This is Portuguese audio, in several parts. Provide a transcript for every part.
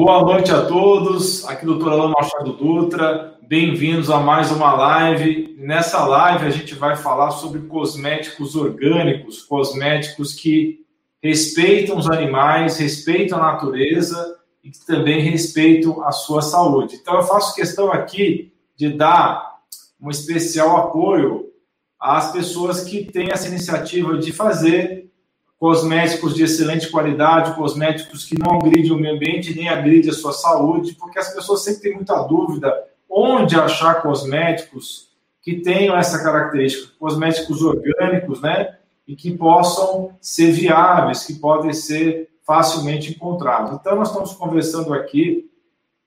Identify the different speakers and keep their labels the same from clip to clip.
Speaker 1: Boa noite a todos. Aqui, doutor Alain Machado Dutra. Bem-vindos a mais uma live. Nessa live, a gente vai falar sobre cosméticos orgânicos, cosméticos que respeitam os animais, respeitam a natureza e que também respeitam a sua saúde. Então, eu faço questão aqui de dar um especial apoio às pessoas que têm essa iniciativa de fazer cosméticos de excelente qualidade, cosméticos que não agridem o meio ambiente nem agridem a sua saúde, porque as pessoas sempre têm muita dúvida onde achar cosméticos que tenham essa característica, cosméticos orgânicos, né? E que possam ser viáveis, que podem ser facilmente encontrados. Então, nós estamos conversando aqui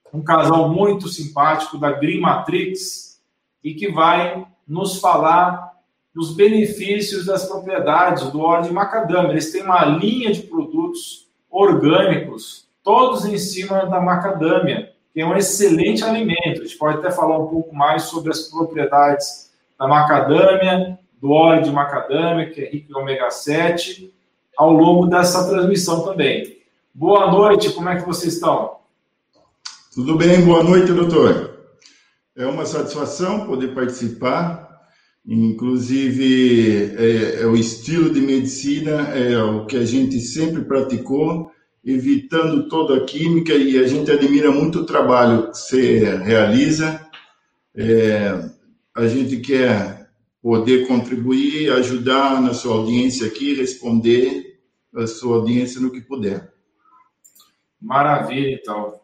Speaker 1: com um casal muito simpático da Green Matrix e que vai nos falar dos benefícios das propriedades do óleo de macadâmia. Eles têm uma linha de produtos orgânicos, todos em cima da macadâmia, que é um excelente alimento. A gente pode até falar um pouco mais sobre as propriedades da macadâmia, do óleo de macadâmia, que é rico em ômega 7, ao longo dessa transmissão também. Boa noite, como é que vocês estão?
Speaker 2: Tudo bem, boa noite, doutor. É uma satisfação poder participar Inclusive, é, é, o estilo de medicina é o que a gente sempre praticou, evitando toda a química, e a gente admira muito o trabalho que você realiza. É, a gente quer poder contribuir, ajudar na sua audiência aqui, responder a sua audiência no que puder.
Speaker 1: Maravilha, então.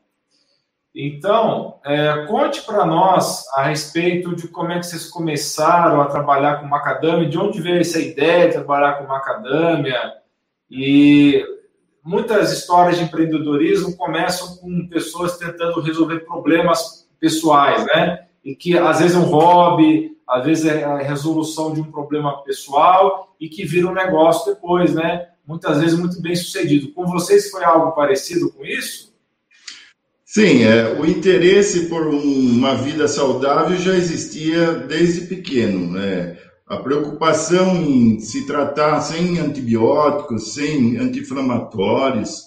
Speaker 1: Então, é, conte para nós a respeito de como é que vocês começaram a trabalhar com macadâmia, de onde veio essa ideia de trabalhar com macadâmia. E muitas histórias de empreendedorismo começam com pessoas tentando resolver problemas pessoais, né? E que às vezes é um hobby, às vezes é a resolução de um problema pessoal e que vira um negócio depois, né? Muitas vezes muito bem sucedido. Com vocês foi algo parecido com isso?
Speaker 2: Sim, é, o interesse por um, uma vida saudável já existia desde pequeno. Né? A preocupação em se tratar sem antibióticos, sem anti-inflamatórios,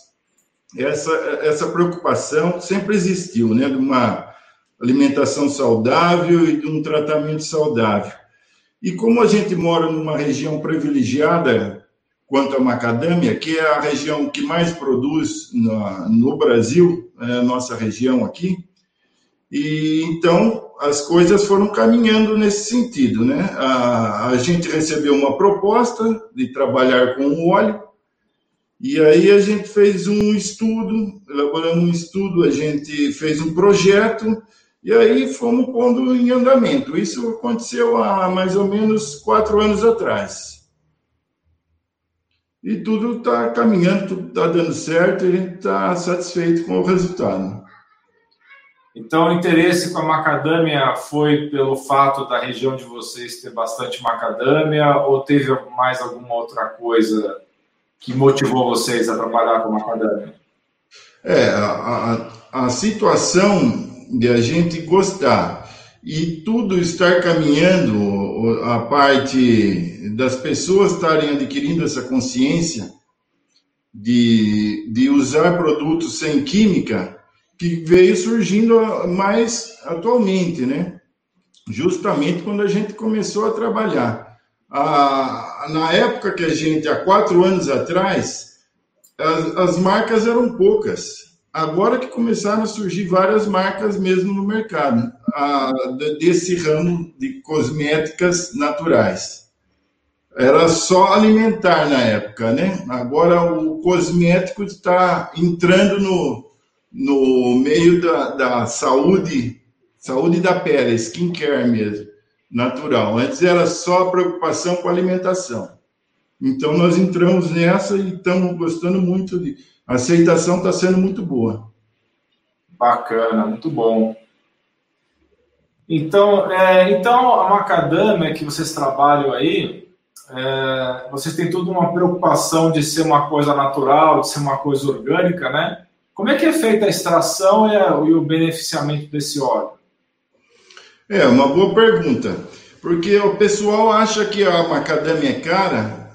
Speaker 2: essa, essa preocupação sempre existiu, né? de uma alimentação saudável e de um tratamento saudável. E como a gente mora numa região privilegiada quanto à macadâmia, que é a região que mais produz no, no Brasil, é a nossa região aqui. E então as coisas foram caminhando nesse sentido, né? A, a gente recebeu uma proposta de trabalhar com o óleo, e aí a gente fez um estudo, elaboramos um estudo, a gente fez um projeto, e aí fomos pondo em andamento. Isso aconteceu há mais ou menos quatro anos atrás e tudo está caminhando, tudo está dando certo e a gente está satisfeito com o resultado.
Speaker 1: Então, o interesse com a macadâmia foi pelo fato da região de vocês ter bastante macadâmia ou teve mais alguma outra coisa que motivou vocês a trabalhar com macadâmia?
Speaker 2: É, a, a, a situação de a gente gostar e tudo estar caminhando, a parte das pessoas estarem adquirindo essa consciência de, de usar produtos sem química, que veio surgindo mais atualmente, né? Justamente quando a gente começou a trabalhar. A, na época que a gente, há quatro anos atrás, as, as marcas eram poucas agora que começaram a surgir várias marcas mesmo no mercado, a, desse ramo de cosméticas naturais. Era só alimentar na época, né? Agora o cosmético está entrando no, no meio da, da saúde, saúde da pele, skincare mesmo, natural. Antes era só preocupação com alimentação. Então nós entramos nessa e estamos gostando muito de a aceitação está sendo muito boa.
Speaker 1: Bacana, muito bom. Então, é, então a macadâmia que vocês trabalham aí, é, vocês têm toda uma preocupação de ser uma coisa natural, de ser uma coisa orgânica, né? Como é que é feita a extração e, a, e o beneficiamento desse óleo?
Speaker 2: É uma boa pergunta, porque o pessoal acha que a macadâmia é cara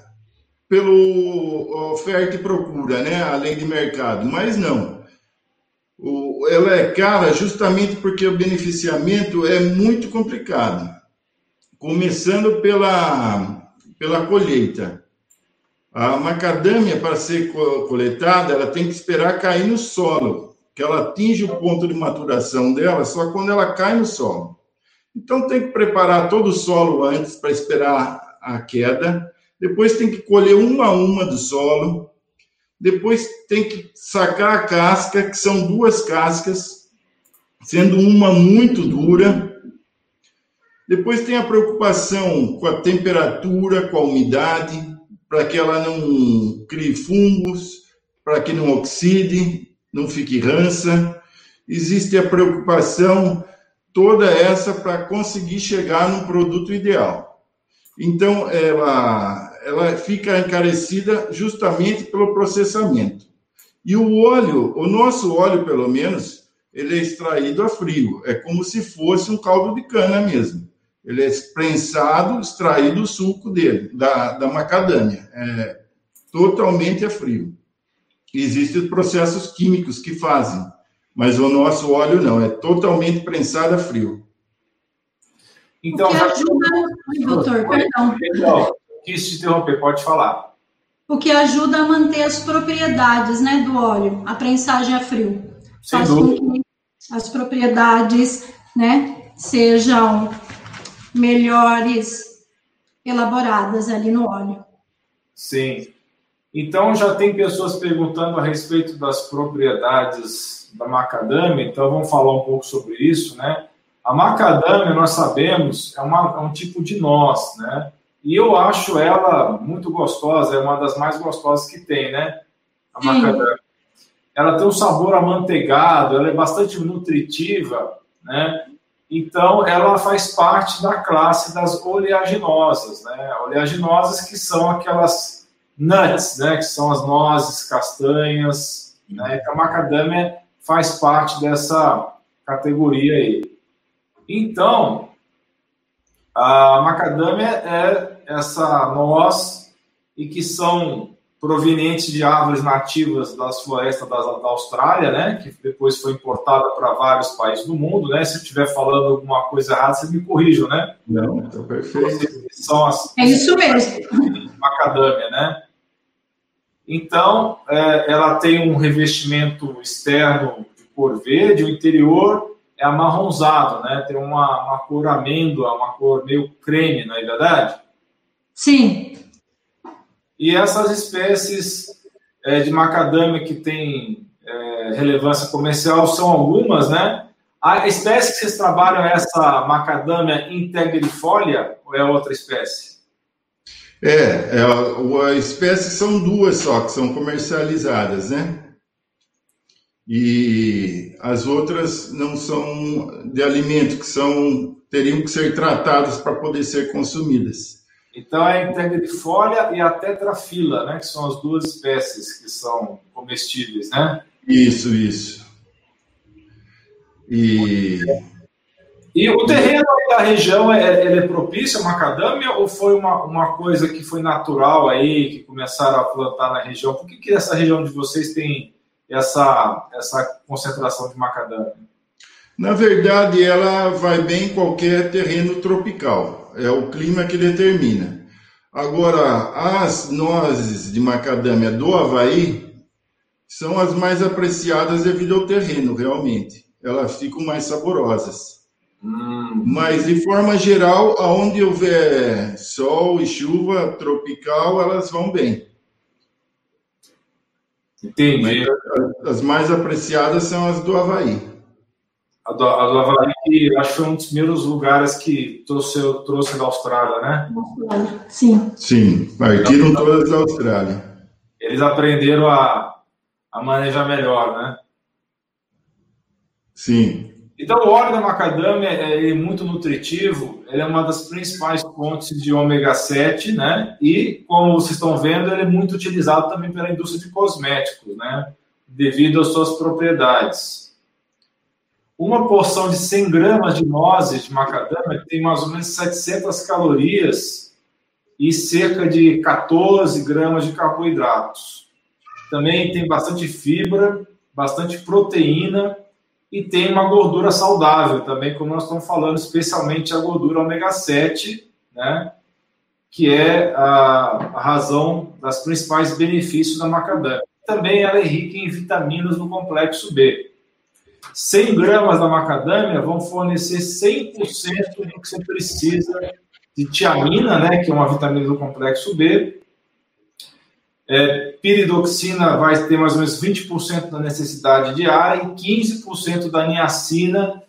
Speaker 2: pelo oferta e procura, né? A lei de mercado, mas não. Ela é cara justamente porque o beneficiamento é muito complicado. Começando pela, pela colheita. A macadâmia, para ser coletada, ela tem que esperar cair no solo, que ela atinge o ponto de maturação dela só quando ela cai no solo. Então, tem que preparar todo o solo antes para esperar a queda. Depois, tem que colher uma a uma do solo. Depois, tem que sacar a casca, que são duas cascas, sendo uma muito dura. Depois, tem a preocupação com a temperatura, com a umidade para que ela não crie fungos, para que não oxide, não fique rança. Existe a preocupação toda essa para conseguir chegar no produto ideal. Então, ela, ela fica encarecida justamente pelo processamento. E o óleo, o nosso óleo, pelo menos, ele é extraído a frio. É como se fosse um caldo de cana mesmo. Ele é prensado, extraído o suco dele, da, da macadâmia. É totalmente a frio. Existem processos químicos que fazem, mas o nosso óleo não, é totalmente prensado a frio.
Speaker 3: Então, o que ajuda, doutor, perdão.
Speaker 1: Então, quis te interromper, pode falar.
Speaker 3: O que ajuda a manter as propriedades né, do óleo, a prensagem a frio. Sem Faz dúvida. com que as propriedades né, sejam melhores elaboradas ali no óleo.
Speaker 1: Sim. Então já tem pessoas perguntando a respeito das propriedades da macadâmia, então vamos falar um pouco sobre isso, né? A macadâmia, nós sabemos, é, uma, é um tipo de noz, né? E eu acho ela muito gostosa, é uma das mais gostosas que tem, né? A Sim. macadâmia. Ela tem um sabor amanteigado, ela é bastante nutritiva, né? Então, ela faz parte da classe das oleaginosas, né? Oleaginosas que são aquelas nuts, né? Que são as nozes, castanhas, né? Então, a macadâmia faz parte dessa categoria aí. Então, a macadâmia é essa noz e que são provenientes de árvores nativas das florestas da, da Austrália, né, que depois foi importada para vários países do mundo, né? Se eu estiver falando alguma coisa errada, vocês me corrijam, né?
Speaker 2: Não, está perfeito.
Speaker 3: São as, é isso mesmo.
Speaker 1: Macadâmia, né? Então, é, ela tem um revestimento externo de cor verde, o interior é amarronzado, né? Tem uma, uma cor amêndoa, uma cor meio creme, não é verdade?
Speaker 3: Sim.
Speaker 1: E essas espécies é, de macadâmia que têm é, relevância comercial são algumas, né? A espécie que vocês trabalham é essa macadâmia integrifolia ou é outra espécie?
Speaker 2: É, é a, a espécie são duas só que são comercializadas, né? E as outras não são de alimento, que são teriam que ser tratadas para poder ser consumidas.
Speaker 1: Então, é a integrifolia e a tetrafila, né? Que são as duas espécies que são comestíveis, né?
Speaker 2: Isso, isso. E...
Speaker 1: E o terreno da região, é, ele é propício a macadâmia ou foi uma, uma coisa que foi natural aí, que começaram a plantar na região? Por que, que essa região de vocês tem essa, essa concentração de macadâmia?
Speaker 2: Na verdade, ela vai bem em qualquer terreno tropical é o clima que determina. Agora, as nozes de macadâmia do Havaí são as mais apreciadas devido ao terreno, realmente. Elas ficam mais saborosas. Hum. Mas, de forma geral, aonde houver sol e chuva tropical, elas vão bem.
Speaker 1: Entendi.
Speaker 2: Mas as mais apreciadas são as do Havaí.
Speaker 1: A do, a do Havaí, que acho que foi um dos primeiros lugares que trouxe, trouxe da Austrália, né?
Speaker 3: Sim.
Speaker 2: Sim, partiram então, todas da Austrália.
Speaker 1: Eles aprenderam a, a manejar melhor, né?
Speaker 2: Sim.
Speaker 1: Então, o óleo da macadâmia é, é muito nutritivo, ele é uma das principais fontes de ômega 7, né? E, como vocês estão vendo, ele é muito utilizado também pela indústria de cosméticos, né? Devido às suas propriedades. Uma porção de 100 gramas de nozes de macadâmia tem mais ou menos 700 calorias e cerca de 14 gramas de carboidratos. Também tem bastante fibra, bastante proteína e tem uma gordura saudável também, como nós estamos falando, especialmente a gordura ômega 7, né? Que é a, a razão das principais benefícios da macadâmia. Também ela é rica em vitaminas do complexo B. 100 gramas da macadâmia vão fornecer 100% do que você precisa de tiamina, né, que é uma vitamina do complexo B. É, piridoxina vai ter mais ou menos 20% da necessidade diária e 15% da niacina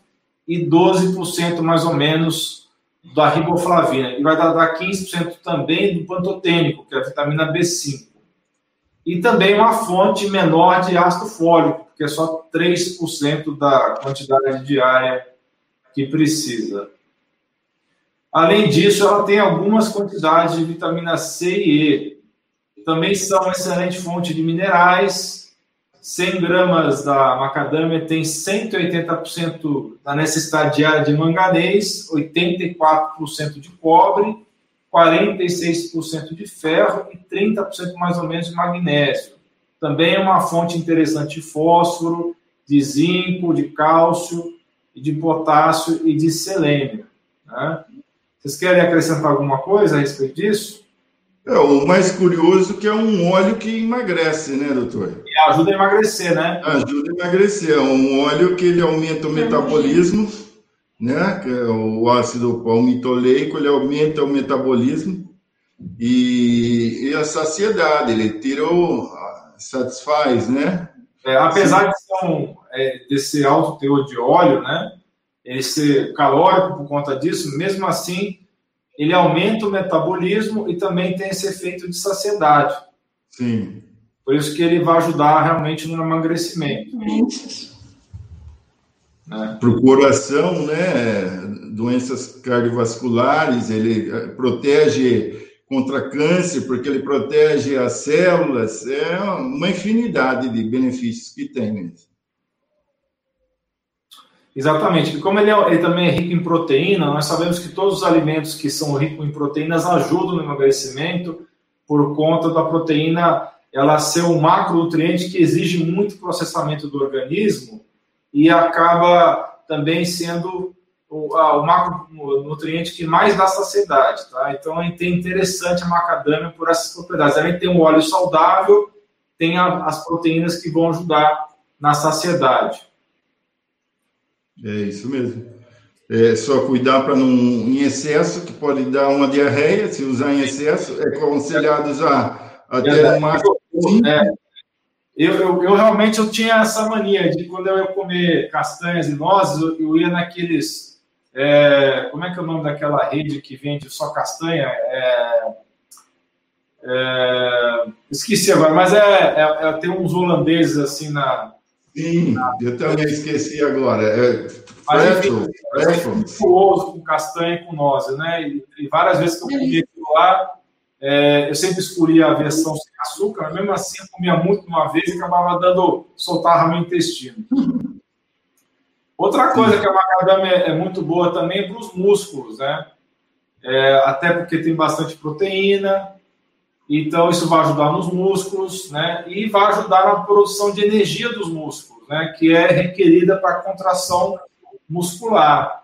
Speaker 1: e 12% mais ou menos da riboflavina. E vai dar, dar 15% também do pantotênico, que é a vitamina B5. E também uma fonte menor de ácido fólico, que é só 3% da quantidade diária que precisa. Além disso, ela tem algumas quantidades de vitamina C e E. Também são uma excelente fonte de minerais. 100 gramas da macadâmia tem 180% da necessidade diária de manganês, 84% de cobre, 46% de ferro e 30% mais ou menos de magnésio. Também é uma fonte interessante de fósforo, de zinco, de cálcio, de potássio e de selênio. Né? Vocês querem acrescentar alguma coisa a respeito disso?
Speaker 2: É, o mais curioso que é um óleo que emagrece, né, doutor?
Speaker 1: E ajuda a emagrecer, né?
Speaker 2: Ajuda a emagrecer. É um óleo que ele aumenta o metabolismo, né? Que é o ácido palmitoleico, ele aumenta o metabolismo e, e a saciedade, ele tira o, satisfaz, né?
Speaker 1: É, apesar de ser, um, é, desse alto teor de óleo, né? Ele ser calórico por conta disso, mesmo assim, ele aumenta o metabolismo e também tem esse efeito de saciedade.
Speaker 2: Sim.
Speaker 1: Por isso que ele vai ajudar realmente no emagrecimento.
Speaker 2: Né? Para o coração, né? Doenças cardiovasculares, ele eh, protege contra câncer, porque ele protege as células, é uma infinidade de benefícios que tem mesmo.
Speaker 1: Exatamente. E como ele, é, ele, também é rico em proteína, nós sabemos que todos os alimentos que são ricos em proteínas ajudam no emagrecimento por conta da proteína ela ser um macronutriente que exige muito processamento do organismo e acaba também sendo o, a, o macronutriente que mais dá saciedade, tá? Então, é interessante a macadâmia por essas propriedades. Além de ter um óleo saudável, tem a, as proteínas que vão ajudar na saciedade.
Speaker 2: É isso mesmo. É só cuidar para não em excesso, que pode dar uma diarreia, se usar em excesso, é aconselhado usar até é, uma...
Speaker 1: É, eu, eu, eu, realmente eu tinha essa mania de quando eu ia comer castanhas e nozes, eu, eu ia naqueles é, como é que é o nome daquela rede que vende só castanha? É, é, esqueci agora, mas é, é, é, tem uns holandeses assim na.
Speaker 2: Sim, na, eu também esqueci agora. É,
Speaker 1: Freckle, com castanha e com nozes, né? E, e, várias vezes que eu comia aquilo lá, é, eu sempre escolhia a versão sem açúcar, mas mesmo assim eu comia muito uma vez e acabava dando, soltava meu intestino. Outra coisa que a macadâmia é muito boa também para os músculos, né? É, até porque tem bastante proteína, então isso vai ajudar nos músculos, né? E vai ajudar na produção de energia dos músculos, né? Que é requerida para a contração muscular.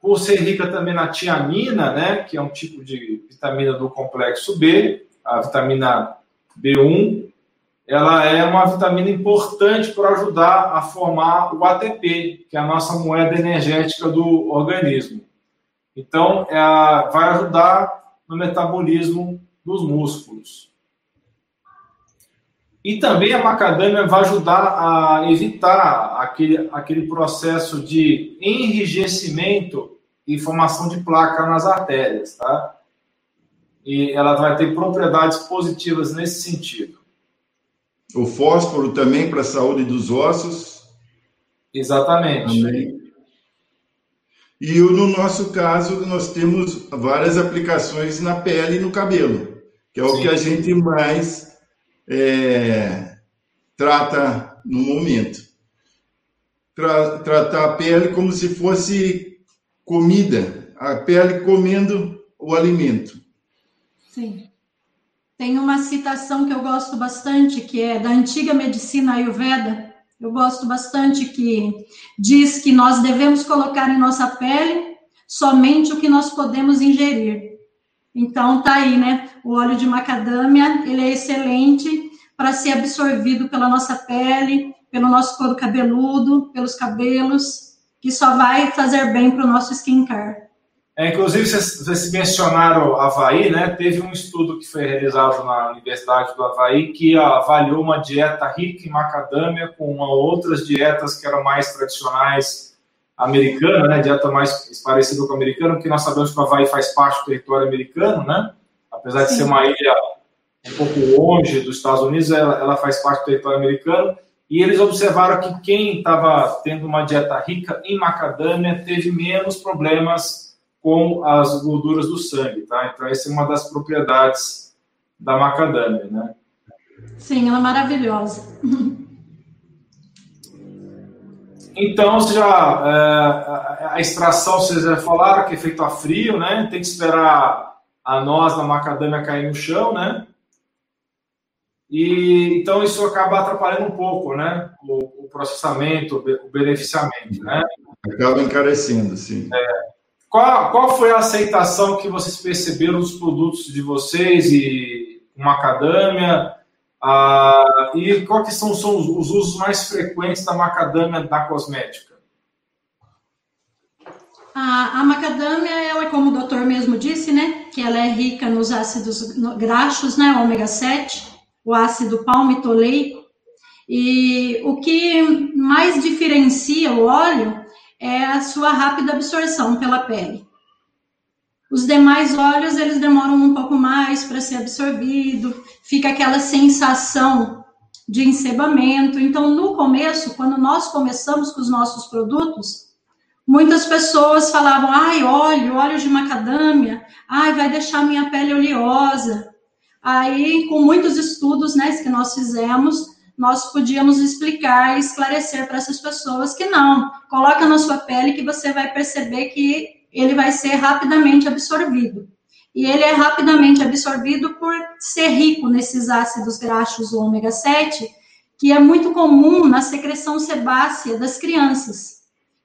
Speaker 1: Por ser rica também na tiamina, né? Que é um tipo de vitamina do complexo B, a vitamina B1, ela é uma vitamina importante para ajudar a formar o ATP, que é a nossa moeda energética do organismo. Então, é, vai ajudar no metabolismo dos músculos. E também a macadâmia vai ajudar a evitar aquele, aquele processo de enrijecimento e formação de placa nas artérias, tá? E ela vai ter propriedades positivas nesse sentido.
Speaker 2: O fósforo também para a saúde dos ossos.
Speaker 1: Exatamente. Também.
Speaker 2: E no nosso caso, nós temos várias aplicações na pele e no cabelo, que é o Sim. que a gente mais é, trata no momento. Tra tratar a pele como se fosse comida, a pele comendo o alimento.
Speaker 3: Sim. Tem uma citação que eu gosto bastante, que é da antiga medicina ayurveda, Eu gosto bastante que diz que nós devemos colocar em nossa pele somente o que nós podemos ingerir. Então tá aí, né? O óleo de macadâmia, ele é excelente para ser absorvido pela nossa pele, pelo nosso couro cabeludo, pelos cabelos, que só vai fazer bem para o nosso skincare.
Speaker 1: É, inclusive, vocês, vocês mencionaram Havaí, né? Teve um estudo que foi realizado na Universidade do Havaí que avaliou uma dieta rica em macadâmia com outras dietas que eram mais tradicionais americanas, né? Dieta mais parecida com a americana, porque nós sabemos que o Havaí faz parte do território americano, né? Apesar de Sim. ser uma ilha um pouco longe dos Estados Unidos, ela, ela faz parte do território americano. E eles observaram que quem estava tendo uma dieta rica em macadâmia teve menos problemas com as gorduras do sangue, tá? Então, essa é uma das propriedades da macadâmia, né?
Speaker 3: Sim, ela é maravilhosa.
Speaker 1: Então, já é, a extração, vocês já falaram que é feito a frio, né? Tem que esperar a noz da macadâmia cair no chão, né? E então isso acaba atrapalhando um pouco, né? O, o processamento, o beneficiamento, né?
Speaker 2: Acaba encarecendo, sim. É.
Speaker 1: Qual, qual foi a aceitação que vocês perceberam dos produtos de vocês e macadâmia? Ah, e quais são, são os, os usos mais frequentes da macadâmia na cosmética?
Speaker 3: A, a, macadâmia, ela, como o doutor mesmo disse, né, que ela é rica nos ácidos graxos, né, ômega 7, o ácido palmitoleico. E o que mais diferencia o óleo é a sua rápida absorção pela pele. Os demais óleos, eles demoram um pouco mais para ser absorvido, fica aquela sensação de ensebamento. Então, no começo, quando nós começamos com os nossos produtos, muitas pessoas falavam: ai, óleo, óleo de macadâmia, ai, vai deixar minha pele oleosa. Aí, com muitos estudos né, que nós fizemos, nós podíamos explicar e esclarecer para essas pessoas que não, coloca na sua pele que você vai perceber que ele vai ser rapidamente absorvido. E ele é rapidamente absorvido por ser rico nesses ácidos graxos ômega 7, que é muito comum na secreção sebácea das crianças.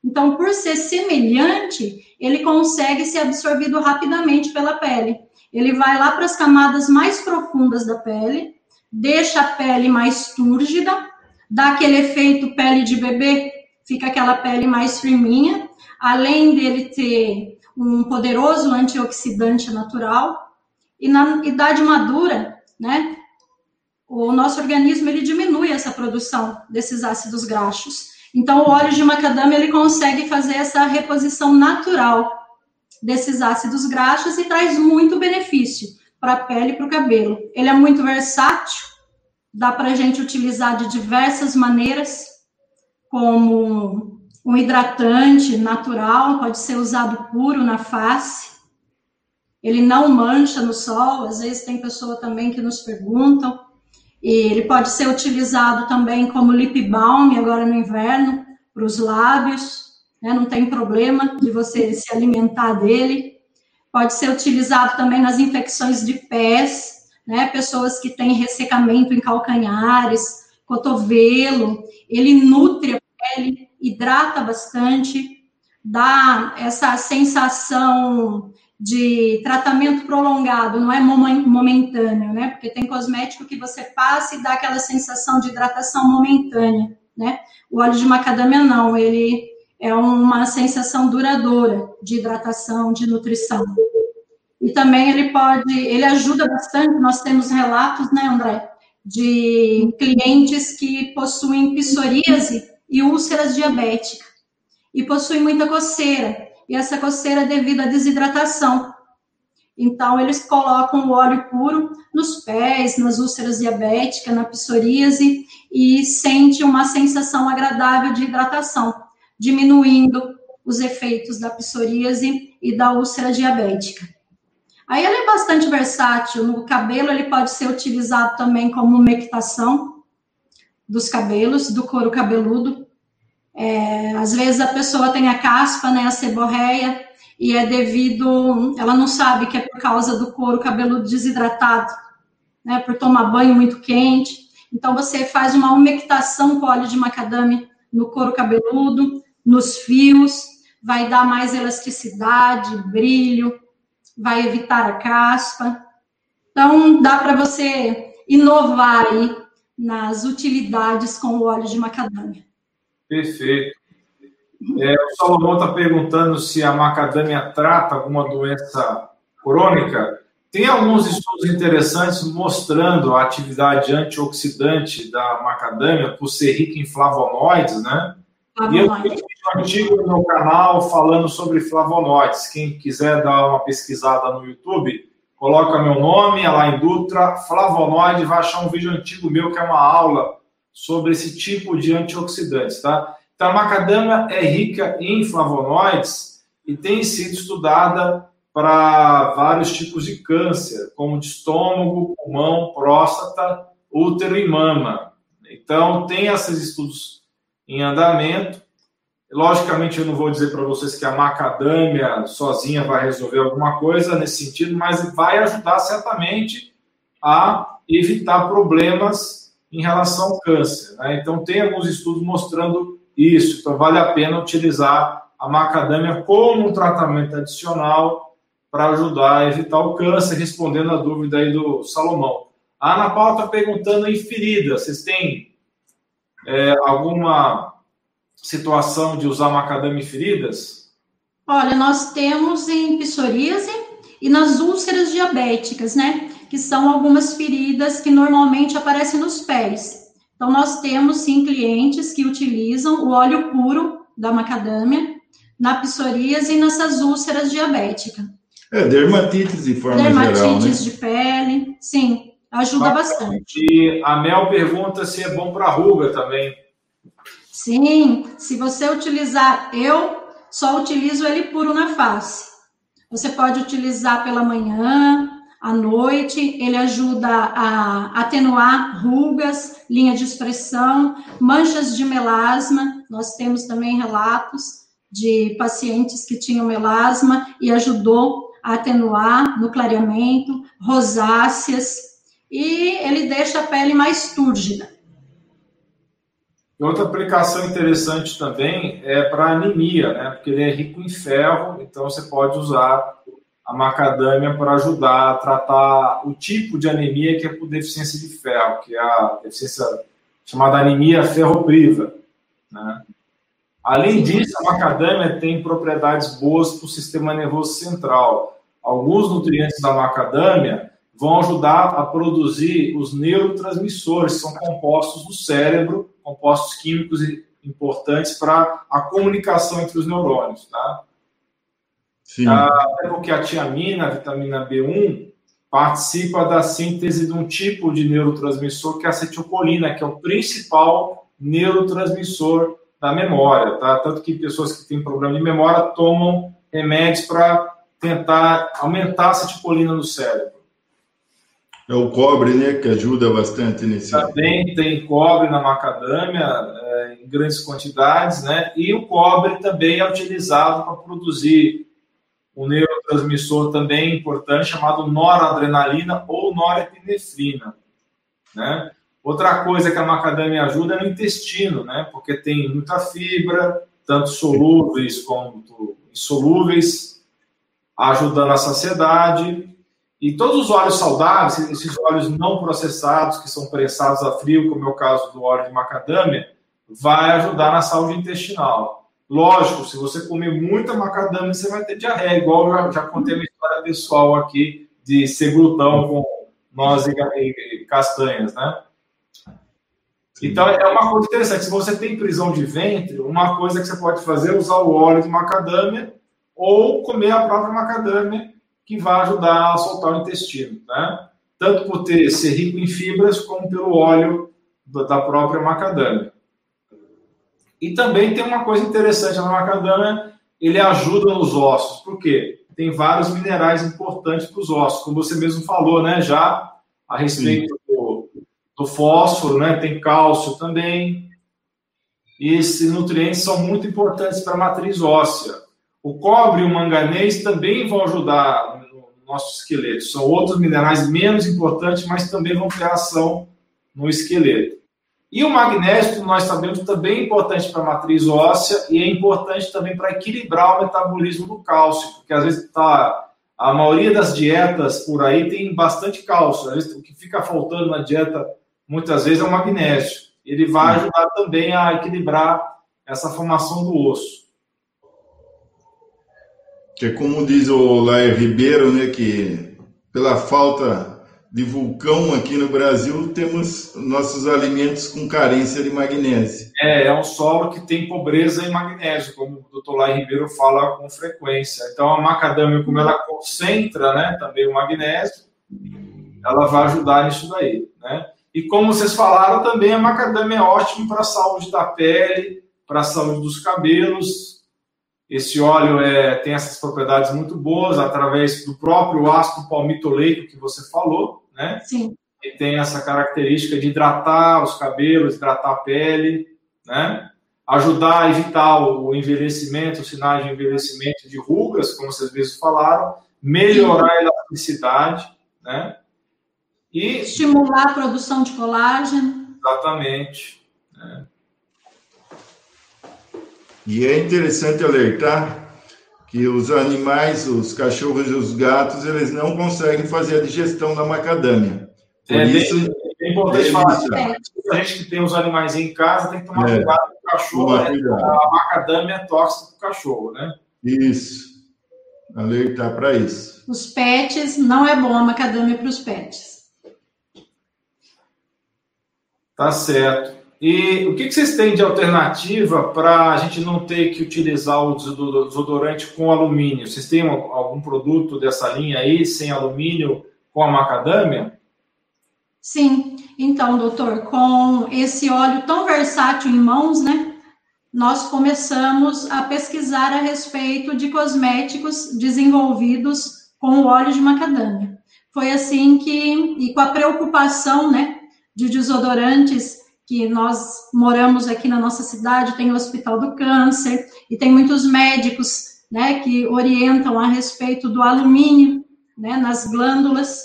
Speaker 3: Então, por ser semelhante, ele consegue ser absorvido rapidamente pela pele. Ele vai lá para as camadas mais profundas da pele, deixa a pele mais túrgida, dá aquele efeito pele de bebê, fica aquela pele mais firminha, além dele ter um poderoso antioxidante natural, e na idade madura, né, o nosso organismo ele diminui essa produção desses ácidos graxos. Então, o óleo de macadâmia ele consegue fazer essa reposição natural desses ácidos graxos e traz muito benefício para a pele e para o cabelo. Ele é muito versátil, dá para a gente utilizar de diversas maneiras, como um hidratante natural, pode ser usado puro na face. Ele não mancha no sol, às vezes tem pessoa também que nos perguntam. E ele pode ser utilizado também como lip balm agora no inverno, para os lábios né? não tem problema de você se alimentar dele. Pode ser utilizado também nas infecções de pés, né? Pessoas que têm ressecamento em calcanhares, cotovelo, ele nutre a pele, hidrata bastante, dá essa sensação de tratamento prolongado, não é momentâneo, né? Porque tem cosmético que você passa e dá aquela sensação de hidratação momentânea, né? O óleo de macadâmia não, ele é uma sensação duradoura de hidratação, de nutrição. E também ele pode, ele ajuda bastante, nós temos relatos, né, André, de clientes que possuem psoríase e úlceras diabéticas e possuem muita coceira, e essa coceira é devido à desidratação. Então, eles colocam o óleo puro nos pés, nas úlceras diabéticas, na psoríase, e sente uma sensação agradável de hidratação diminuindo os efeitos da psoríase e da úlcera diabética. Aí ela é bastante versátil. No cabelo, ele pode ser utilizado também como umectação dos cabelos, do couro cabeludo. É, às vezes a pessoa tem a caspa, né, a seborreia, e é devido, ela não sabe que é por causa do couro cabeludo desidratado, né, por tomar banho muito quente. Então, você faz uma umectação com óleo de macadâmia no couro cabeludo, nos fios, vai dar mais elasticidade, brilho, vai evitar a caspa. Então, dá para você inovar aí nas utilidades com o óleo de macadâmia.
Speaker 1: Perfeito. É, o Salomão está perguntando se a macadâmia trata alguma doença crônica. Tem alguns estudos interessantes mostrando a atividade antioxidante da macadâmia por ser rica em flavonoides, né? E eu tenho um artigo no meu canal falando sobre flavonoides. Quem quiser dar uma pesquisada no YouTube, coloca meu nome, lá em Dutra, flavonoide, vai achar um vídeo antigo meu que é uma aula sobre esse tipo de antioxidantes, tá? Então, a macadâmia é rica em flavonoides e tem sido estudada para vários tipos de câncer, como de estômago, pulmão, próstata, útero e mama. Então, tem esses estudos em andamento. Logicamente, eu não vou dizer para vocês que a macadâmia sozinha vai resolver alguma coisa nesse sentido, mas vai ajudar certamente a evitar problemas em relação ao câncer. Né? Então, tem alguns estudos mostrando isso. Então, vale a pena utilizar a macadâmia como um tratamento adicional para ajudar a evitar o câncer, respondendo a dúvida aí do Salomão. A Ana Paula está perguntando em feridas. Vocês têm é, alguma situação de usar macadâmia em feridas?
Speaker 3: Olha, nós temos em psoríase e nas úlceras diabéticas, né? Que são algumas feridas que normalmente aparecem nos pés. Então, nós temos sim clientes que utilizam o óleo puro da macadâmia na psoríase e nessas úlceras diabéticas.
Speaker 2: É, dermatites de forma dermatites geral,
Speaker 3: Dermatites né? de pele, sim, ajuda bastante.
Speaker 1: E a Mel pergunta se é bom para ruga também.
Speaker 3: Sim, se você utilizar, eu só utilizo ele puro na face. Você pode utilizar pela manhã, à noite, ele ajuda a atenuar rugas, linha de expressão, manchas de melasma. Nós temos também relatos de pacientes que tinham melasma e ajudou a atenuar no clareamento, rosáceas, e ele deixa a pele mais túrgida.
Speaker 1: Outra aplicação interessante também é para anemia, né? Porque ele é rico em ferro, então você pode usar a macadâmia para ajudar a tratar o tipo de anemia que é por deficiência de ferro, que é a deficiência chamada anemia ferropriva, né? Além disso, a macadâmia tem propriedades boas para o sistema nervoso central. Alguns nutrientes da macadâmia vão ajudar a produzir os neurotransmissores, que são compostos do cérebro, compostos químicos importantes para a comunicação entre os neurônios, tá? Sim. Até porque a tiamina, a vitamina B1, participa da síntese de um tipo de neurotransmissor que é a acetilcolina, que é o principal neurotransmissor da memória, tá? Tanto que pessoas que têm problema de memória tomam remédios para tentar aumentar a acetilcolina no cérebro.
Speaker 2: É o cobre, né, que ajuda bastante nesse.
Speaker 1: Também tem cobre na macadâmia é, em grandes quantidades, né? E o cobre também é utilizado para produzir um neurotransmissor também importante chamado noradrenalina ou norepinefrina, né? Outra coisa que a macadâmia ajuda é no intestino, né? Porque tem muita fibra, tanto solúveis quanto insolúveis, ajudando a saciedade. E todos os óleos saudáveis, esses óleos não processados, que são pressados a frio, como é o caso do óleo de macadâmia, vai ajudar na saúde intestinal. Lógico, se você comer muita macadâmia, você vai ter diarreia, igual eu já, já contei uma história pessoal aqui de ser glutão com nozes e castanhas, né? Então, é uma coisa interessante. Se você tem prisão de ventre, uma coisa que você pode fazer é usar o óleo de macadâmia ou comer a própria macadâmia, que vai ajudar a soltar o intestino, né? Tanto por ter, ser rico em fibras, como pelo óleo da própria macadâmia. E também tem uma coisa interessante na macadâmia, ele ajuda nos ossos. Por quê? Tem vários minerais importantes para os ossos, como você mesmo falou, né? Já a respeito do fósforo, né? Tem cálcio também. E esses nutrientes são muito importantes para a matriz óssea. O cobre e o manganês também vão ajudar nosso esqueleto. São outros minerais menos importantes, mas também vão ter ação no esqueleto. E o magnésio, nós sabemos, também é importante para a matriz óssea e é importante também para equilibrar o metabolismo do cálcio, porque às vezes tá, a maioria das dietas por aí tem bastante cálcio. Às vezes, o que fica faltando na dieta muitas vezes é o magnésio. Ele vai ajudar também a equilibrar essa formação do osso.
Speaker 2: Que é como diz o Lair Ribeiro, né, que pela falta de vulcão aqui no Brasil, temos nossos alimentos com carência de magnésio.
Speaker 1: É, é um solo que tem pobreza em magnésio, como o doutor Lai Ribeiro fala com frequência. Então, a macadâmia, como ela concentra né, também o magnésio, ela vai ajudar nisso daí. Né? E como vocês falaram também, a macadâmia é ótimo para a saúde da pele, para a saúde dos cabelos. Esse óleo é, tem essas propriedades muito boas através do próprio ácido palmitoleico que você falou né?
Speaker 3: Sim.
Speaker 1: E tem essa característica de hidratar os cabelos, hidratar a pele, né? Ajudar a evitar o envelhecimento, os sinais de envelhecimento de rugas, como vocês mesmos falaram, melhorar a elasticidade, né?
Speaker 3: E estimular a produção de colágeno.
Speaker 1: Exatamente. Né?
Speaker 2: E é interessante alertar que os animais, os cachorros e os gatos, eles não conseguem fazer a digestão da macadâmia.
Speaker 1: Por é, isso, é importante falar a gente que tem os animais em casa tem que tomar é, cuidado com o cachorro. Né? A macadâmia é tóxica para o cachorro, né?
Speaker 2: Isso. Alertar para isso.
Speaker 3: Os pets, não é bom a macadâmia para os pets.
Speaker 1: Tá certo. E o que, que vocês têm de alternativa para a gente não ter que utilizar o desodorante com alumínio? Vocês têm algum produto dessa linha aí, sem alumínio, com a macadâmia?
Speaker 3: Sim. Então, doutor, com esse óleo tão versátil em mãos, né? Nós começamos a pesquisar a respeito de cosméticos desenvolvidos com o óleo de macadâmia. Foi assim que, e com a preocupação, né, de desodorantes que nós moramos aqui na nossa cidade, tem o Hospital do Câncer, e tem muitos médicos né, que orientam a respeito do alumínio né, nas glândulas,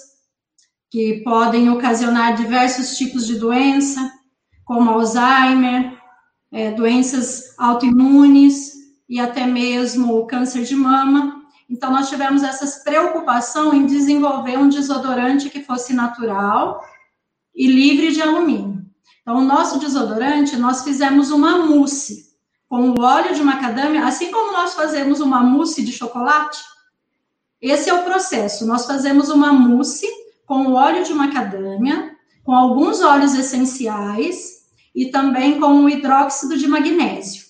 Speaker 3: que podem ocasionar diversos tipos de doença, como Alzheimer, é, doenças autoimunes e até mesmo o câncer de mama. Então, nós tivemos essa preocupação em desenvolver um desodorante que fosse natural e livre de alumínio. Então, o nosso desodorante, nós fizemos uma mousse com o óleo de macadâmia, assim como nós fazemos uma mousse de chocolate. Esse é o processo. Nós fazemos uma mousse com o óleo de macadâmia, com alguns óleos essenciais e também com o hidróxido de magnésio.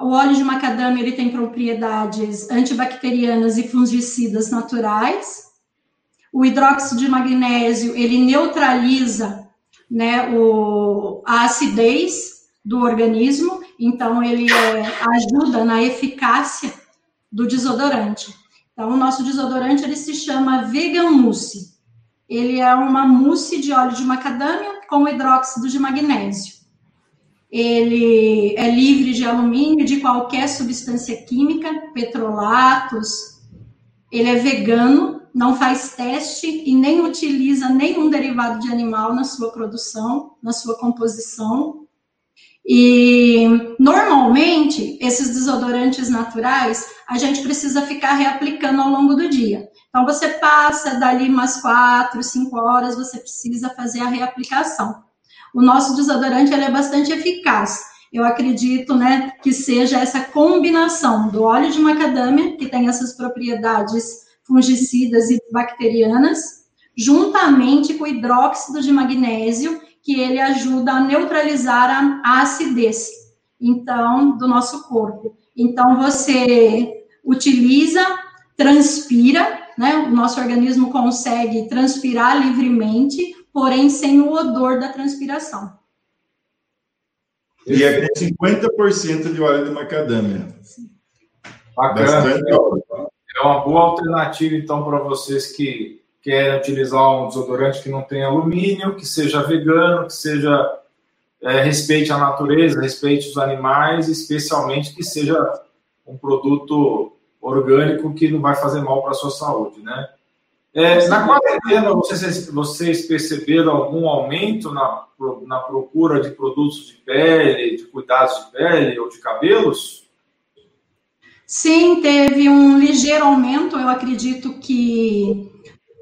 Speaker 3: O óleo de macadâmia ele tem propriedades antibacterianas e fungicidas naturais. O hidróxido de magnésio ele neutraliza né, o, a acidez do organismo, então ele é, ajuda na eficácia do desodorante. Então, o nosso desodorante ele se chama Vegan Mousse. Ele é uma mousse de óleo de macadâmia com hidróxido de magnésio. Ele é livre de alumínio, de qualquer substância química, petrolatos. Ele é vegano, não faz teste e nem utiliza nenhum derivado de animal na sua produção, na sua composição. E normalmente esses desodorantes naturais a gente precisa ficar reaplicando ao longo do dia. Então você passa dali umas quatro, cinco horas, você precisa fazer a reaplicação. O nosso desodorante ele é bastante eficaz. Eu acredito, né, que seja essa combinação do óleo de macadâmia que tem essas propriedades fungicidas e bacterianas, juntamente com o hidróxido de magnésio, que ele ajuda a neutralizar a, a acidez, então, do nosso corpo. Então, você utiliza, transpira, né? O nosso organismo consegue transpirar livremente, porém sem o odor da transpiração.
Speaker 2: E é com 50% de óleo de macadâmia.
Speaker 1: Bacana. Bastante óleo. É uma boa alternativa, então, para vocês que querem utilizar um desodorante que não tem alumínio, que seja vegano, que seja é, respeite a natureza, respeite os animais, especialmente que seja um produto orgânico que não vai fazer mal para a sua saúde, né? É, na quarentena, vocês, vocês perceberam algum aumento na, na procura de produtos de pele, de cuidados de pele ou de cabelos?
Speaker 3: Sim, teve um ligeiro aumento. Eu acredito que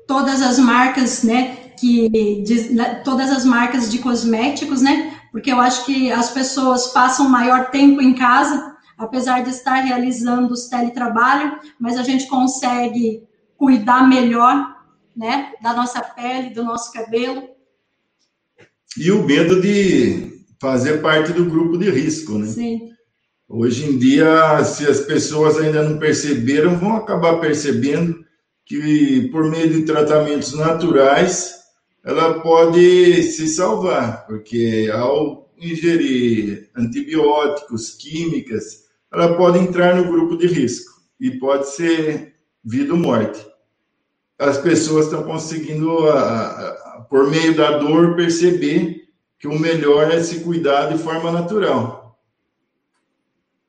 Speaker 3: todas as marcas, né, que de, todas as marcas de cosméticos, né? Porque eu acho que as pessoas passam maior tempo em casa, apesar de estar realizando os teletrabalho, mas a gente consegue cuidar melhor, né, da nossa pele, do nosso cabelo.
Speaker 2: E o medo de fazer parte do grupo de risco, né?
Speaker 3: Sim.
Speaker 2: Hoje em dia, se as pessoas ainda não perceberam, vão acabar percebendo que por meio de tratamentos naturais, ela pode se salvar, porque ao ingerir antibióticos, químicas, ela pode entrar no grupo de risco e pode ser vida ou morte. As pessoas estão conseguindo, por meio da dor, perceber que o melhor é se cuidar de forma natural.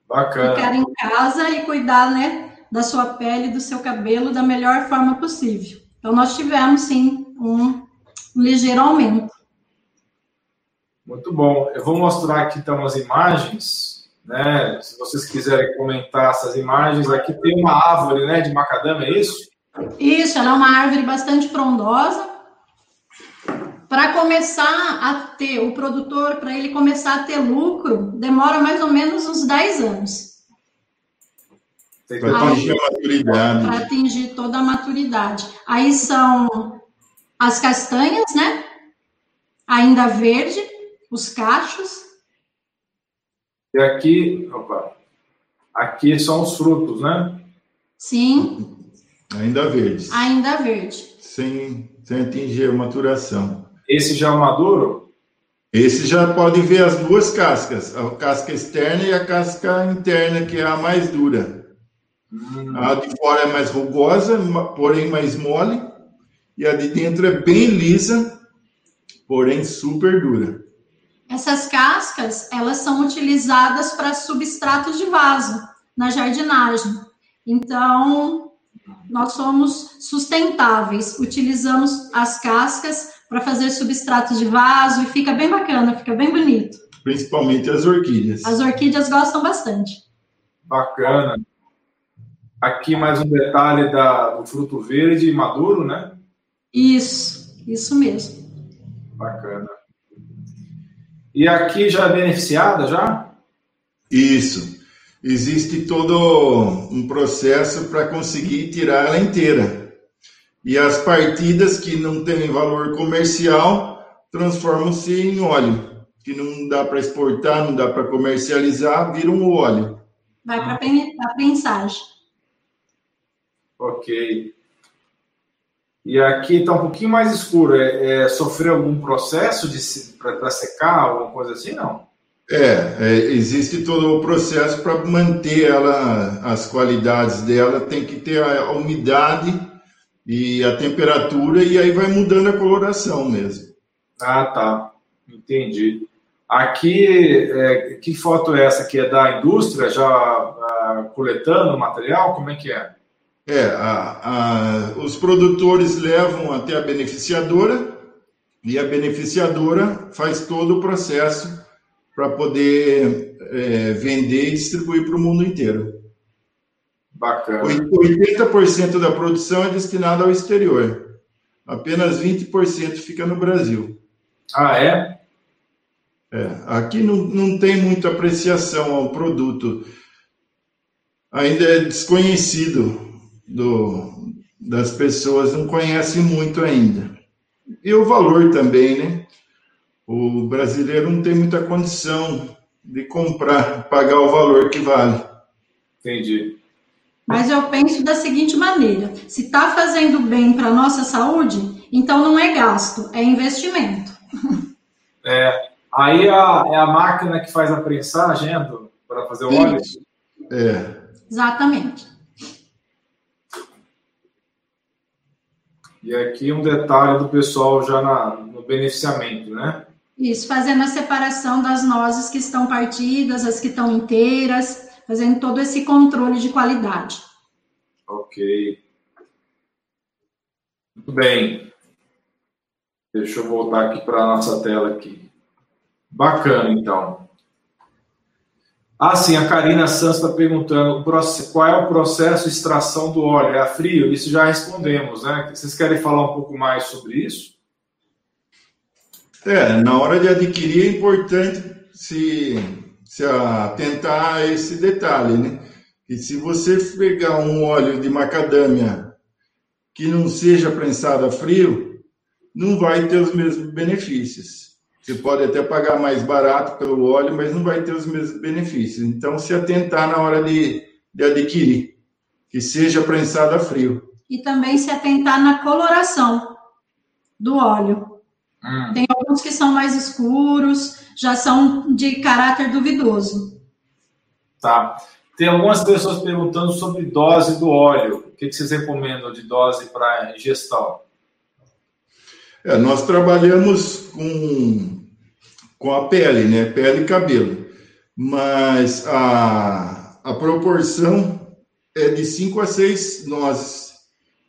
Speaker 3: Bacana. Ficar em casa e cuidar, né, da sua pele, do seu cabelo da melhor forma possível. Então, nós tivemos, sim, um, um ligeiro aumento.
Speaker 1: Muito bom. Eu vou mostrar aqui, então, as imagens né? Se vocês quiserem comentar essas imagens, aqui tem uma árvore, né, de macadâmia, é isso?
Speaker 3: Isso, ela é uma árvore bastante frondosa. Para começar a ter, o produtor, para ele começar a ter lucro, demora mais ou menos uns 10 anos.
Speaker 2: Para atingir a maturidade.
Speaker 3: Para atingir toda a maturidade. Aí são as castanhas, né? Ainda verde, os cachos,
Speaker 1: e aqui, opa, aqui são os frutos, né?
Speaker 3: Sim.
Speaker 2: Ainda verdes.
Speaker 3: Ainda verde.
Speaker 2: Sem, sem atingir a maturação.
Speaker 1: Esse já é maduro?
Speaker 2: Esse já pode ver as duas cascas, a casca externa e a casca interna, que é a mais dura. Hum. A de fora é mais rugosa, porém mais mole, e a de dentro é bem lisa, porém super dura.
Speaker 3: Essas cascas, elas são utilizadas para substratos de vaso na jardinagem. Então, nós somos sustentáveis, utilizamos as cascas para fazer substratos de vaso e fica bem bacana, fica bem bonito.
Speaker 2: Principalmente as orquídeas.
Speaker 3: As orquídeas gostam bastante.
Speaker 1: Bacana. Aqui mais um detalhe da, do fruto verde maduro, né?
Speaker 3: Isso, isso mesmo.
Speaker 1: Bacana. E aqui já é beneficiada já?
Speaker 2: Isso. Existe todo um processo para conseguir tirar ela inteira. E as partidas que não têm valor comercial transformam-se em óleo, que não dá para exportar, não dá para comercializar, viram um óleo.
Speaker 3: Vai para a prensagem.
Speaker 1: Ok. E aqui está um pouquinho mais escuro. É, é sofreu algum processo para secar, alguma coisa assim, não?
Speaker 2: É, é, existe todo o processo para manter ela, as qualidades dela, tem que ter a, a, umidade e a temperatura, e aí vai mudando a coloração mesmo.
Speaker 1: Ah, tá. Entendi. Aqui, é, que foto é essa? Que é da indústria já ah, coletando o material? Como é que é?
Speaker 2: É, a, a, os produtores levam até a beneficiadora e a beneficiadora faz todo o processo para poder é, vender e distribuir para o mundo inteiro.
Speaker 1: Bacana.
Speaker 2: 80% da produção é destinada ao exterior. Apenas 20% fica no Brasil.
Speaker 1: Ah, é?
Speaker 2: É, aqui não, não tem muita apreciação ao produto. Ainda é desconhecido do, das pessoas não conhecem muito ainda. E o valor também, né? O brasileiro não tem muita condição de comprar, pagar o valor que vale.
Speaker 1: Entendi.
Speaker 3: Mas eu penso da seguinte maneira: se está fazendo bem para a nossa saúde, então não é gasto, é investimento.
Speaker 1: É, aí a, é a máquina que faz a prensagem para fazer o óleo?
Speaker 2: É.
Speaker 3: Exatamente.
Speaker 1: E aqui um detalhe do pessoal já na, no beneficiamento, né?
Speaker 3: Isso, fazendo a separação das nozes que estão partidas, as que estão inteiras, fazendo todo esse controle de qualidade.
Speaker 1: Ok. Muito bem. Deixa eu voltar aqui para a nossa tela aqui. Bacana, então. Ah, sim, a Karina Santos está perguntando qual é o processo de extração do óleo. É a frio? Isso já respondemos, né? Vocês querem falar um pouco mais sobre isso?
Speaker 2: É, na hora de adquirir é importante se, se atentar a esse detalhe, né? Que se você pegar um óleo de macadâmia que não seja prensado a frio, não vai ter os mesmos benefícios. Você pode até pagar mais barato pelo óleo, mas não vai ter os mesmos benefícios. Então, se atentar na hora de, de adquirir, que seja prensado a frio.
Speaker 3: E também se atentar na coloração do óleo. Hum. Tem alguns que são mais escuros, já são de caráter duvidoso.
Speaker 1: Tá. Tem algumas pessoas perguntando sobre dose do óleo. O que, vocês recomendam de dose para ingestão?
Speaker 2: É, nós trabalhamos com, com a pele, né? Pele e cabelo. Mas a, a proporção é de 5 a 6 nozes.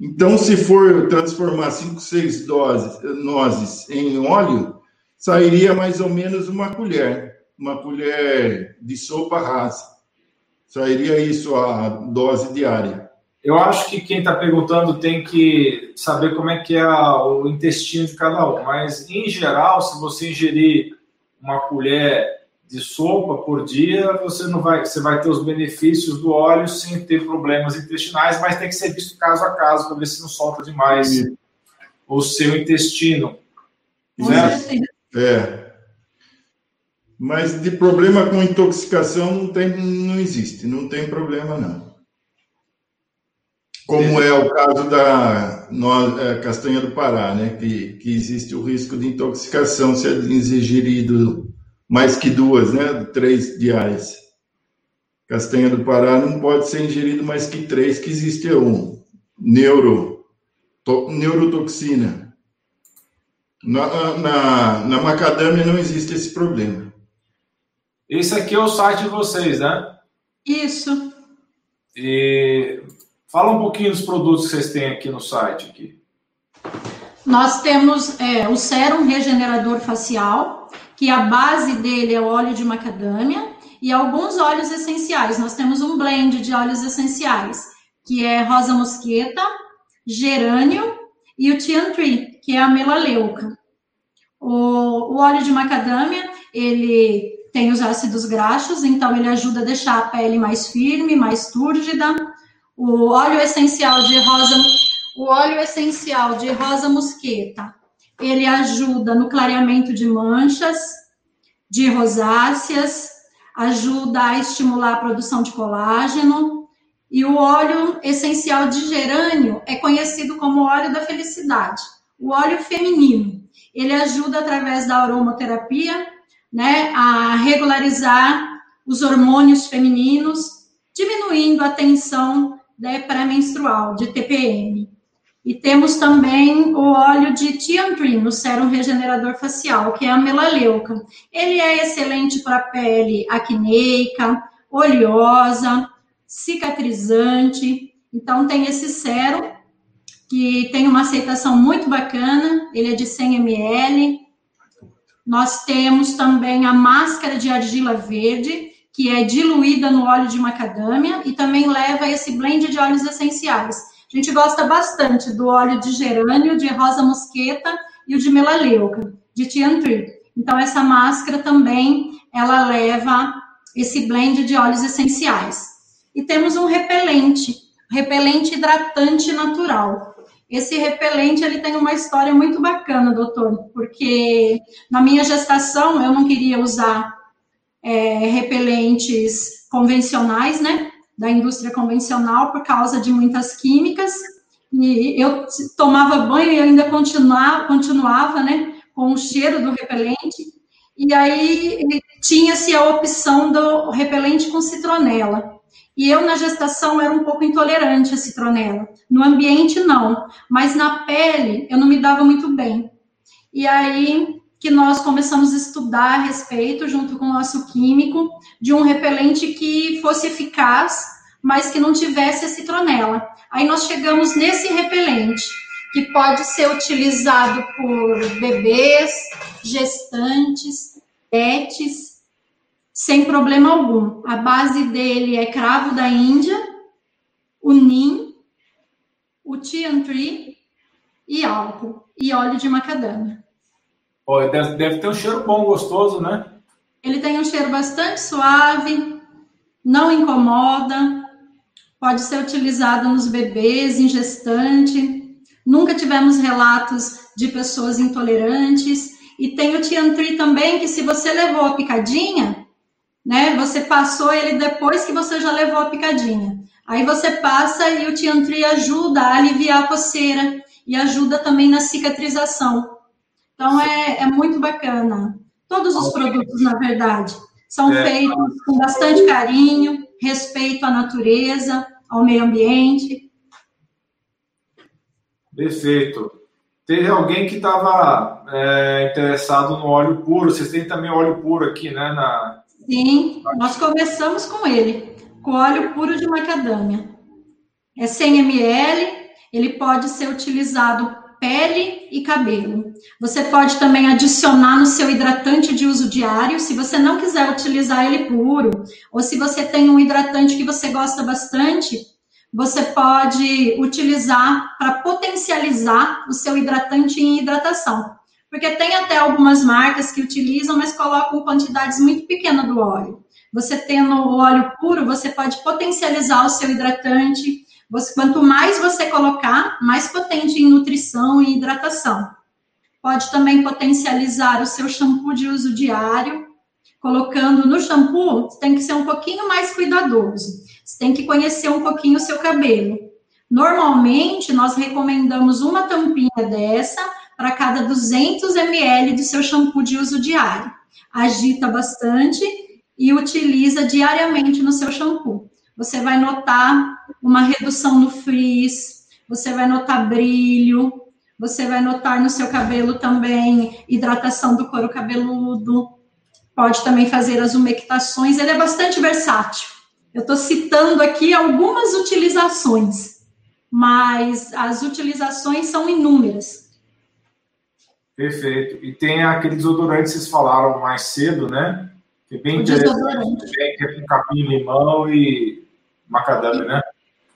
Speaker 2: Então, se for transformar 5, 6 nozes em óleo, sairia mais ou menos uma colher, uma colher de sopa rasa. Sairia isso a dose diária.
Speaker 1: Eu acho que quem está perguntando tem que saber como é que é o intestino de cada um, mas em geral, se você ingerir uma colher de sopa por dia, você não vai, você vai ter os benefícios do óleo sem ter problemas intestinais, mas tem que ser visto caso a caso para ver se não solta demais Sim. o seu intestino.
Speaker 2: Né? É. Mas de problema com intoxicação não tem, não existe, não tem problema não. Como é o caso da é, castanha do Pará, né? Que, que existe o risco de intoxicação se é ingerido mais que duas, né? Três diárias. Castanha do Pará não pode ser ingerido mais que três, que existe um neuro, to, neurotoxina. Na, na, na macadâmia não existe esse problema.
Speaker 1: Esse aqui é o site de vocês, né?
Speaker 3: Isso.
Speaker 1: E fala um pouquinho dos produtos que vocês têm aqui no site. Aqui.
Speaker 3: Nós temos é, o sérum regenerador facial, que a base dele é o óleo de macadâmia e alguns óleos essenciais. Nós temos um blend de óleos essenciais, que é rosa mosqueta, gerânio e o tian tree, que é a melaleuca. O, o óleo de macadâmia, ele tem os ácidos graxos, então ele ajuda a deixar a pele mais firme, mais túrgida. O óleo essencial de rosa, o óleo essencial de rosa mosqueta, ele ajuda no clareamento de manchas, de rosáceas, ajuda a estimular a produção de colágeno. E o óleo essencial de gerânio é conhecido como óleo da felicidade, o óleo feminino. Ele ajuda através da aromaterapia, né, a regularizar os hormônios femininos, diminuindo a tensão né, pré-menstrual, de TPM. E temos também o óleo de Tiantrin, no sérum regenerador facial, que é a melaleuca. Ele é excelente para pele acneica, oleosa, cicatrizante. Então, tem esse sérum que tem uma aceitação muito bacana, ele é de 100 ml. Nós temos também a máscara de argila verde, que é diluída no óleo de macadâmia e também leva esse blend de óleos essenciais a gente gosta bastante do óleo de gerânio, de rosa mosqueta e o de melaleuca, de Tiantri. Então, essa máscara também, ela leva esse blend de óleos essenciais. E temos um repelente, repelente hidratante natural. Esse repelente, ele tem uma história muito bacana, doutor, porque na minha gestação eu não queria usar é, repelentes convencionais, né? da indústria convencional por causa de muitas químicas. E eu tomava banho e ainda continuava, continuava né, com o cheiro do repelente. E aí tinha-se a opção do repelente com citronela. E eu, na gestação, era um pouco intolerante a citronela. No ambiente, não. Mas na pele, eu não me dava muito bem. E aí que nós começamos a estudar a respeito, junto com o nosso químico, de um repelente que fosse eficaz, mas que não tivesse a citronela. Aí nós chegamos nesse repelente, que pode ser utilizado por bebês, gestantes, pets, sem problema algum. A base dele é cravo da Índia, o nim, o tian tree e álcool e óleo de macadâmia.
Speaker 1: Oh, deve, deve ter um cheiro bom, gostoso, né?
Speaker 3: Ele tem um cheiro bastante suave, não incomoda, pode ser utilizado nos bebês, em gestante. Nunca tivemos relatos de pessoas intolerantes. E tem o Tiantri também, que se você levou a picadinha, né, você passou ele depois que você já levou a picadinha. Aí você passa e o Tiantri ajuda a aliviar a coceira e ajuda também na cicatrização. Então é, é muito bacana. Todos os produtos, na verdade, são é. feitos com bastante carinho, respeito à natureza, ao meio ambiente.
Speaker 1: Perfeito. Teve alguém que estava é, interessado no óleo puro. Vocês têm também óleo puro aqui, né? Na...
Speaker 3: Sim, nós começamos com ele, com óleo puro de macadâmia. É 100 ml, ele pode ser utilizado pele e cabelo. Você pode também adicionar no seu hidratante de uso diário, se você não quiser utilizar ele puro, ou se você tem um hidratante que você gosta bastante, você pode utilizar para potencializar o seu hidratante em hidratação. Porque tem até algumas marcas que utilizam, mas colocam quantidades muito pequenas do óleo. Você tendo o óleo puro, você pode potencializar o seu hidratante, você, quanto mais você colocar, mais potente em nutrição e hidratação. Pode também potencializar o seu shampoo de uso diário. Colocando no shampoo, tem que ser um pouquinho mais cuidadoso. Você tem que conhecer um pouquinho o seu cabelo. Normalmente, nós recomendamos uma tampinha dessa para cada 200 ml do seu shampoo de uso diário. Agita bastante e utiliza diariamente no seu shampoo você vai notar uma redução no frizz, você vai notar brilho, você vai notar no seu cabelo também hidratação do couro cabeludo, pode também fazer as umectações, ele é bastante versátil. Eu estou citando aqui algumas utilizações, mas as utilizações são inúmeras.
Speaker 1: Perfeito. E tem aquele desodorante que vocês falaram mais cedo, né? Que é bem o interessante, que é com capim limão e macadâmia, né?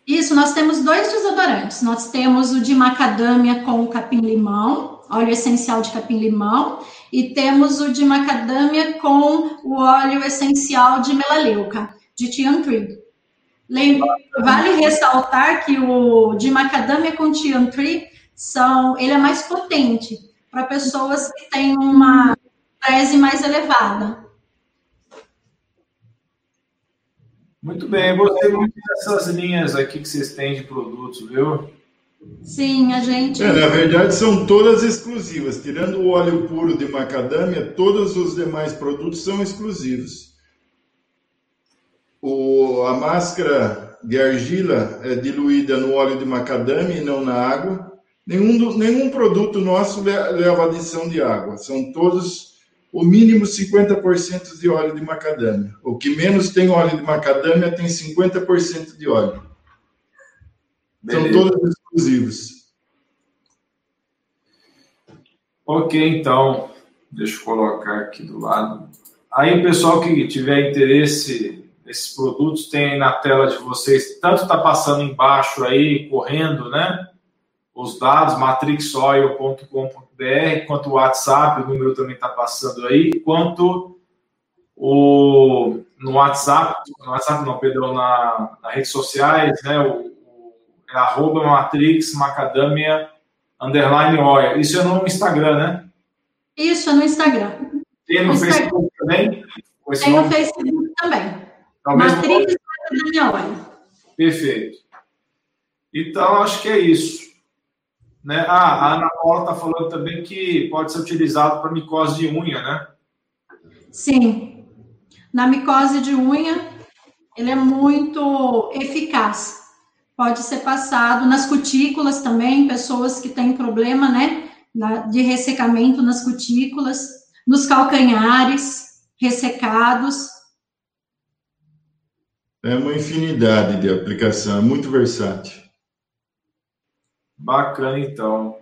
Speaker 3: Isso, nós temos dois desodorantes. Nós temos o de macadâmia com o capim-limão, óleo essencial de capim-limão, e temos o de macadâmia com o óleo essencial de melaleuca, de Tian Tree. Vale ressaltar que o de macadâmia com Tian Tree são, ele é mais potente para pessoas que têm uma tese mais elevada.
Speaker 1: Muito bem, gostei muito dessas linhas aqui que vocês têm de produtos, viu?
Speaker 3: Sim, a gente.
Speaker 2: É, na verdade, são todas exclusivas. Tirando o óleo puro de macadâmia, todos os demais produtos são exclusivos. O, a máscara de argila é diluída no óleo de macadâmia e não na água. Nenhum, nenhum produto nosso leva adição de água. São todos o mínimo 50% de óleo de macadâmia. O que menos tem óleo de macadâmia tem 50% de óleo. Beleza. São todos exclusivos.
Speaker 1: Ok, então, deixa eu colocar aqui do lado. Aí o pessoal que tiver interesse nesses produtos tem na tela de vocês, tanto está passando embaixo aí, correndo, né? Os dados, matrixoil.com.br BR, quanto o WhatsApp, o número também está passando aí, quanto o, no WhatsApp, no WhatsApp não, perdão, na, nas redes sociais, né, o, o é arroba matrix macadamia underline oil. Isso é no Instagram, né?
Speaker 3: Isso, é no Instagram.
Speaker 1: Tem no. Facebook também?
Speaker 3: Tem no Facebook também. Então, matrix macadamia oil.
Speaker 1: Perfeito. Então, acho que é isso. Né? Ah, a Ana Paula está falando também que pode ser utilizado para micose de unha, né?
Speaker 3: Sim. Na micose de unha, ele é muito eficaz. Pode ser passado nas cutículas também, pessoas que têm problema, né, de ressecamento nas cutículas, nos calcanhares ressecados.
Speaker 2: É uma infinidade de aplicação, é muito versátil.
Speaker 1: Bacana, então.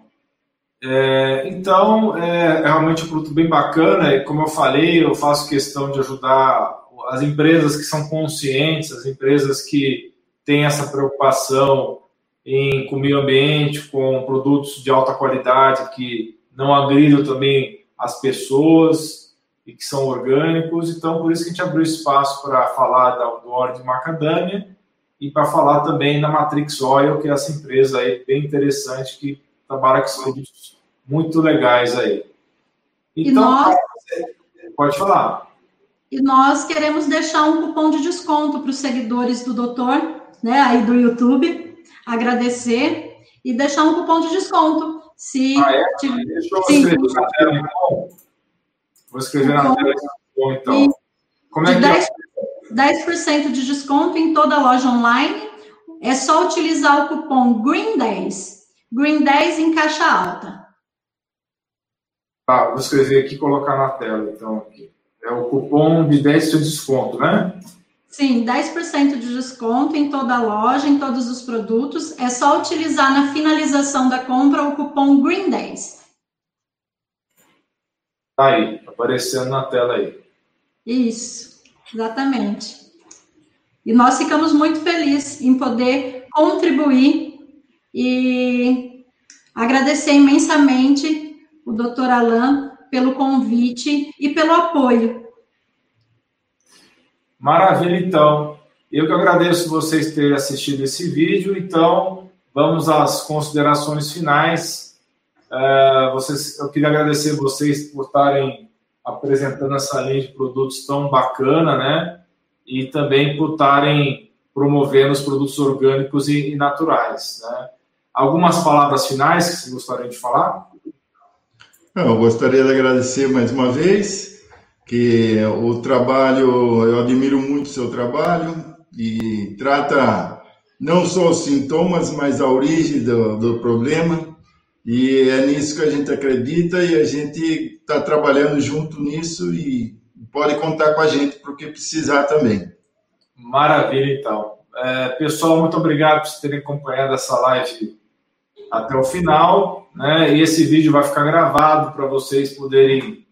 Speaker 1: É, então, é, é, realmente um produto bem bacana, e como eu falei, eu faço questão de ajudar as empresas que são conscientes, as empresas que têm essa preocupação em, com o meio ambiente, com produtos de alta qualidade que não agridam também as pessoas e que são orgânicos. Então, por isso que a gente abriu espaço para falar do óleo de macadâmia e para falar também da Matrix Oil, que é essa empresa aí bem interessante que trabalha com produtos muito legais aí. Então, nós... pode falar.
Speaker 3: E nós queremos deixar um cupom de desconto para os seguidores do doutor, né, aí do YouTube, agradecer e deixar um cupom de desconto. Se
Speaker 1: ah, é? Deixa eu escrever na tela, então. Vou escrever na tela, então.
Speaker 3: Como é que 10, é? 10% de desconto em toda loja online. É só utilizar o cupom GREEN10. GREEN10 em caixa alta.
Speaker 1: Tá, vou escrever aqui e colocar na tela, então, aqui. É o cupom de 10% de desconto, né?
Speaker 3: Sim, 10% de desconto em toda a loja, em todos os produtos. É só utilizar na finalização da compra o cupom GREEN10.
Speaker 1: Tá aí, aparecendo na tela aí.
Speaker 3: Isso, exatamente. E nós ficamos muito felizes em poder contribuir e agradecer imensamente o doutor Alain pelo convite e pelo apoio.
Speaker 1: Maravilha, então. Eu que agradeço vocês terem assistido esse vídeo. Então, vamos às considerações finais. É, vocês, eu queria agradecer vocês por estarem apresentando essa linha de produtos tão bacana, né? E também por estarem promovendo os produtos orgânicos e, e naturais, né? Algumas palavras finais que vocês gostariam de falar?
Speaker 2: Eu gostaria de agradecer mais uma vez, que o trabalho, eu admiro muito o seu trabalho e trata não só os sintomas, mas a origem do, do problema. E é nisso que a gente acredita e a gente está trabalhando junto nisso e pode contar com a gente para o que precisar também.
Speaker 1: Maravilha, então. É, pessoal, muito obrigado por terem acompanhado essa live até o final, né? E esse vídeo vai ficar gravado para vocês poderem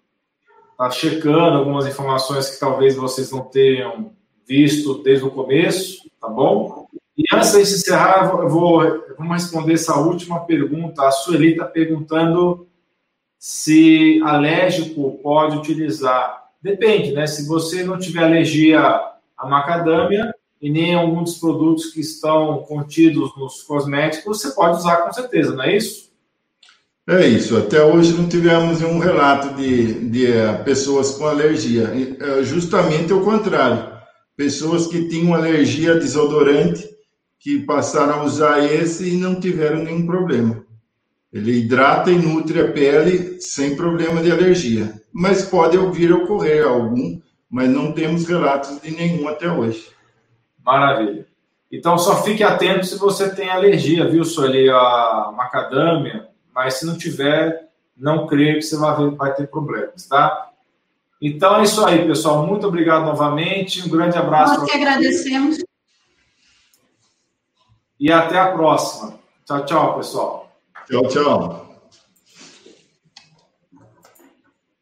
Speaker 1: estar tá checando algumas informações que talvez vocês não tenham visto desde o começo, tá bom? E antes de encerrar, eu vou, vamos responder essa última pergunta. A Sueli está perguntando se alérgico pode utilizar. Depende, né? Se você não tiver alergia à macadâmia, e nem algum dos produtos que estão contidos nos cosméticos, você pode usar com certeza, não é isso?
Speaker 2: É isso. Até hoje não tivemos um relato de, de eh, pessoas com alergia. É justamente o contrário. Pessoas que tinham alergia a desodorante, que passaram a usar esse e não tiveram nenhum problema. Ele hidrata e nutre a pele sem problema de alergia. Mas pode vir a ocorrer algum, mas não temos relatos de nenhum até hoje.
Speaker 1: Maravilha. Então só fique atento se você tem alergia, viu, Sueli, a macadâmia, mas se não tiver, não creio que você vai, vai ter problemas, tá? Então é isso aí, pessoal. Muito obrigado novamente. Um grande abraço.
Speaker 3: Nós que agradecemos.
Speaker 1: E até a próxima. Tchau, tchau, pessoal.
Speaker 2: Tchau, tchau.